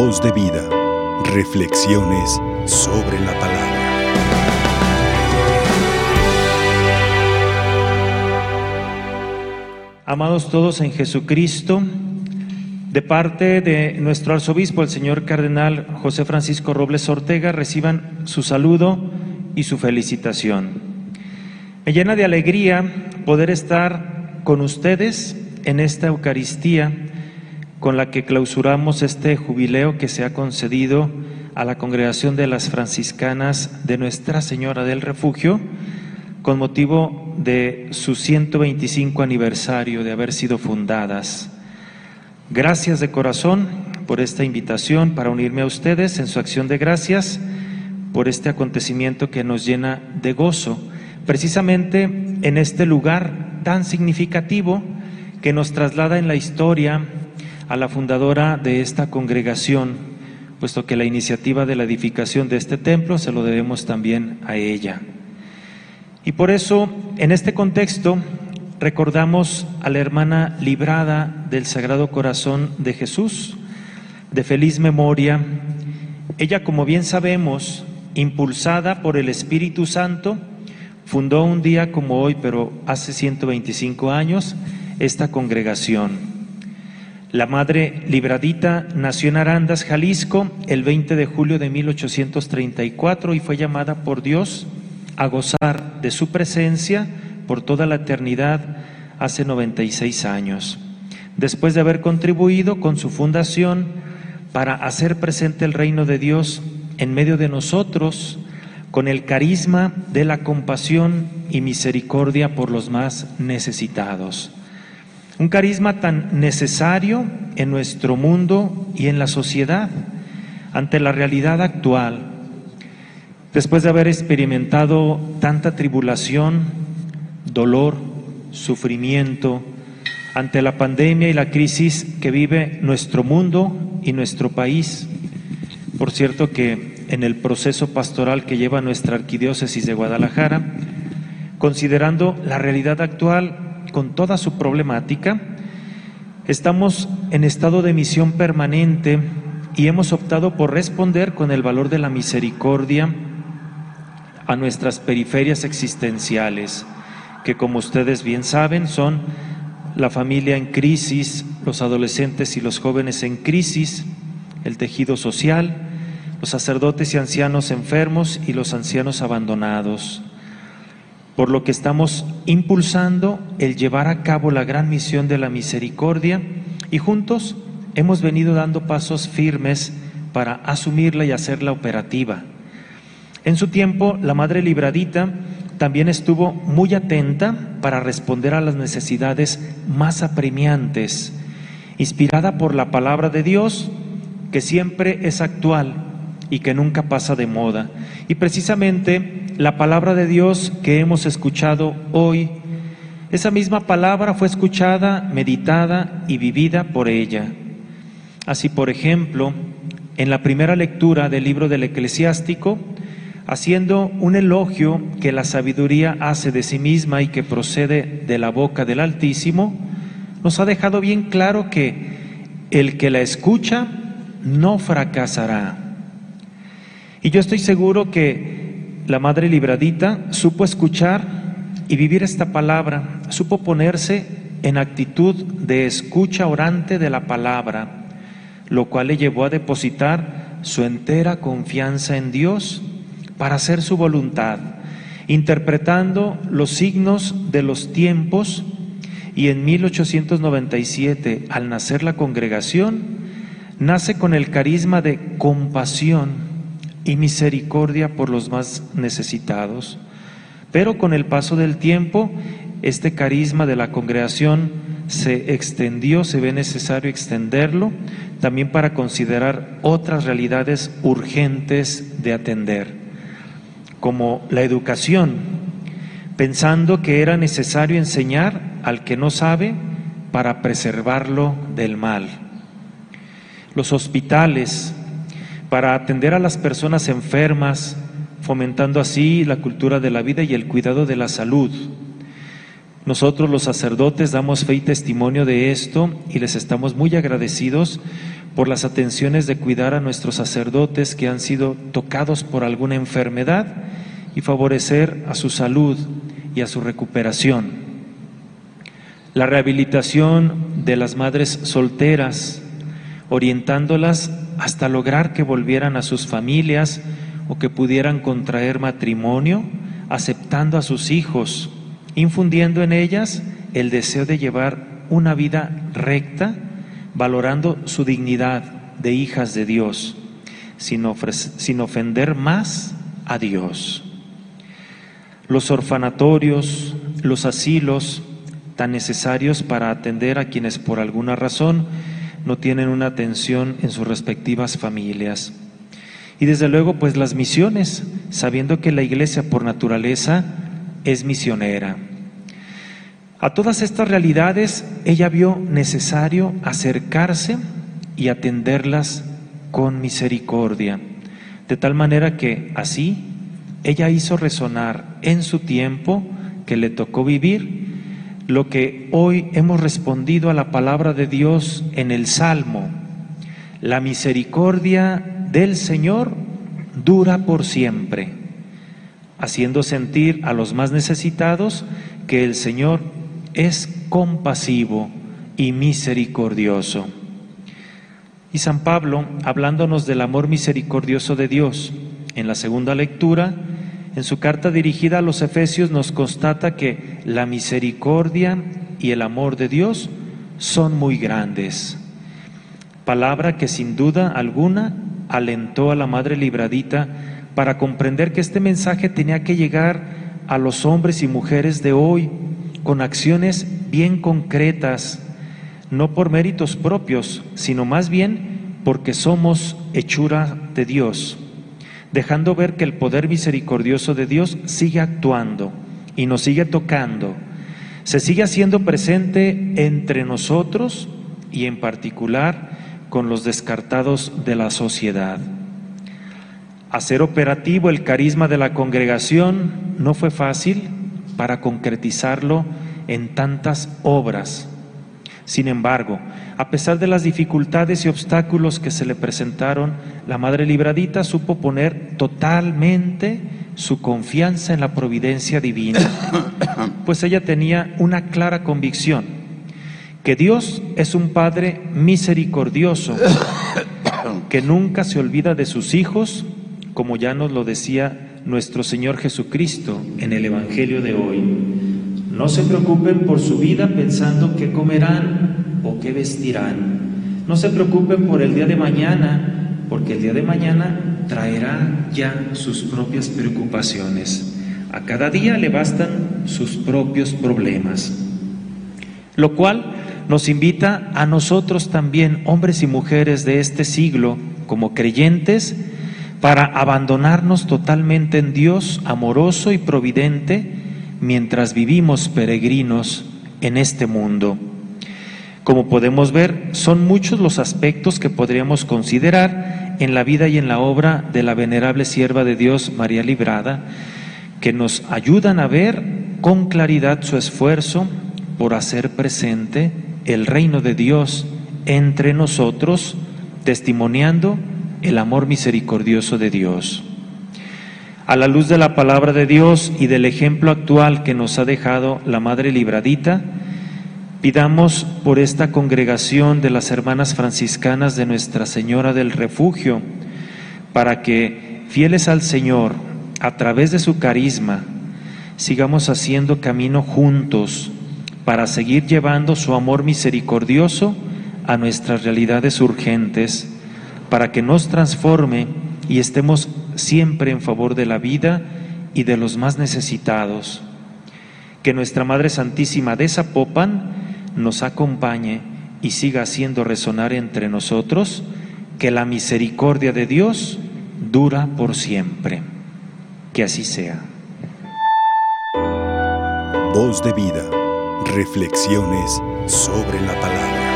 Voz de vida. Reflexiones sobre la palabra. Amados todos en Jesucristo, de parte de nuestro arzobispo, el señor cardenal José Francisco Robles Ortega, reciban su saludo y su felicitación. Me llena de alegría poder estar con ustedes en esta Eucaristía con la que clausuramos este jubileo que se ha concedido a la congregación de las franciscanas de Nuestra Señora del Refugio con motivo de su 125 aniversario de haber sido fundadas. Gracias de corazón por esta invitación para unirme a ustedes en su acción de gracias por este acontecimiento que nos llena de gozo, precisamente en este lugar tan significativo que nos traslada en la historia a la fundadora de esta congregación, puesto que la iniciativa de la edificación de este templo se lo debemos también a ella. Y por eso, en este contexto, recordamos a la hermana librada del Sagrado Corazón de Jesús, de feliz memoria. Ella, como bien sabemos, impulsada por el Espíritu Santo, fundó un día como hoy, pero hace 125 años, esta congregación. La madre Libradita nació en Arandas, Jalisco, el 20 de julio de 1834 y fue llamada por Dios a gozar de su presencia por toda la eternidad hace 96 años. Después de haber contribuido con su fundación para hacer presente el reino de Dios en medio de nosotros, con el carisma de la compasión y misericordia por los más necesitados. Un carisma tan necesario en nuestro mundo y en la sociedad ante la realidad actual. Después de haber experimentado tanta tribulación, dolor, sufrimiento, ante la pandemia y la crisis que vive nuestro mundo y nuestro país. Por cierto que en el proceso pastoral que lleva nuestra arquidiócesis de Guadalajara, considerando la realidad actual, con toda su problemática, estamos en estado de misión permanente y hemos optado por responder con el valor de la misericordia a nuestras periferias existenciales, que como ustedes bien saben son la familia en crisis, los adolescentes y los jóvenes en crisis, el tejido social, los sacerdotes y ancianos enfermos y los ancianos abandonados por lo que estamos impulsando el llevar a cabo la gran misión de la misericordia y juntos hemos venido dando pasos firmes para asumirla y hacerla operativa. En su tiempo, la Madre Libradita también estuvo muy atenta para responder a las necesidades más apremiantes, inspirada por la palabra de Dios, que siempre es actual y que nunca pasa de moda. Y precisamente la palabra de Dios que hemos escuchado hoy, esa misma palabra fue escuchada, meditada y vivida por ella. Así, por ejemplo, en la primera lectura del libro del eclesiástico, haciendo un elogio que la sabiduría hace de sí misma y que procede de la boca del Altísimo, nos ha dejado bien claro que el que la escucha no fracasará. Y yo estoy seguro que la madre libradita supo escuchar y vivir esta palabra, supo ponerse en actitud de escucha orante de la palabra, lo cual le llevó a depositar su entera confianza en Dios para hacer su voluntad, interpretando los signos de los tiempos. Y en 1897, al nacer la congregación, nace con el carisma de compasión y misericordia por los más necesitados. Pero con el paso del tiempo, este carisma de la congregación se extendió, se ve necesario extenderlo, también para considerar otras realidades urgentes de atender, como la educación, pensando que era necesario enseñar al que no sabe para preservarlo del mal. Los hospitales, para atender a las personas enfermas, fomentando así la cultura de la vida y el cuidado de la salud. Nosotros los sacerdotes damos fe y testimonio de esto y les estamos muy agradecidos por las atenciones de cuidar a nuestros sacerdotes que han sido tocados por alguna enfermedad y favorecer a su salud y a su recuperación. La rehabilitación de las madres solteras, orientándolas hasta lograr que volvieran a sus familias o que pudieran contraer matrimonio, aceptando a sus hijos, infundiendo en ellas el deseo de llevar una vida recta, valorando su dignidad de hijas de Dios, sin, sin ofender más a Dios. Los orfanatorios, los asilos, tan necesarios para atender a quienes por alguna razón no tienen una atención en sus respectivas familias. Y desde luego, pues las misiones, sabiendo que la iglesia por naturaleza es misionera. A todas estas realidades ella vio necesario acercarse y atenderlas con misericordia, de tal manera que así ella hizo resonar en su tiempo que le tocó vivir lo que hoy hemos respondido a la palabra de Dios en el Salmo. La misericordia del Señor dura por siempre, haciendo sentir a los más necesitados que el Señor es compasivo y misericordioso. Y San Pablo, hablándonos del amor misericordioso de Dios, en la segunda lectura, en su carta dirigida a los Efesios nos constata que la misericordia y el amor de Dios son muy grandes. Palabra que sin duda alguna alentó a la Madre Libradita para comprender que este mensaje tenía que llegar a los hombres y mujeres de hoy con acciones bien concretas, no por méritos propios, sino más bien porque somos hechura de Dios, dejando ver que el poder misericordioso de Dios sigue actuando y nos sigue tocando, se sigue haciendo presente entre nosotros y en particular con los descartados de la sociedad. Hacer operativo el carisma de la congregación no fue fácil, para concretizarlo en tantas obras. Sin embargo, a pesar de las dificultades y obstáculos que se le presentaron, la Madre Libradita supo poner totalmente su confianza en la providencia divina, pues ella tenía una clara convicción, que Dios es un Padre misericordioso, que nunca se olvida de sus hijos, como ya nos lo decía nuestro Señor Jesucristo en el Evangelio de hoy. No se preocupen por su vida pensando qué comerán o qué vestirán. No se preocupen por el día de mañana, porque el día de mañana traerá ya sus propias preocupaciones. A cada día le bastan sus propios problemas. Lo cual nos invita a nosotros también, hombres y mujeres de este siglo, como creyentes, para abandonarnos totalmente en Dios amoroso y providente mientras vivimos peregrinos en este mundo. Como podemos ver, son muchos los aspectos que podríamos considerar en la vida y en la obra de la venerable sierva de Dios María Librada, que nos ayudan a ver con claridad su esfuerzo por hacer presente el reino de Dios entre nosotros, testimoniando el amor misericordioso de Dios. A la luz de la palabra de Dios y del ejemplo actual que nos ha dejado la Madre Libradita, pidamos por esta congregación de las hermanas franciscanas de Nuestra Señora del Refugio, para que, fieles al Señor, a través de su carisma, sigamos haciendo camino juntos para seguir llevando su amor misericordioso a nuestras realidades urgentes para que nos transforme y estemos siempre en favor de la vida y de los más necesitados. Que nuestra Madre Santísima de Zapopan nos acompañe y siga haciendo resonar entre nosotros que la misericordia de Dios dura por siempre. Que así sea. Voz de vida. Reflexiones sobre la palabra.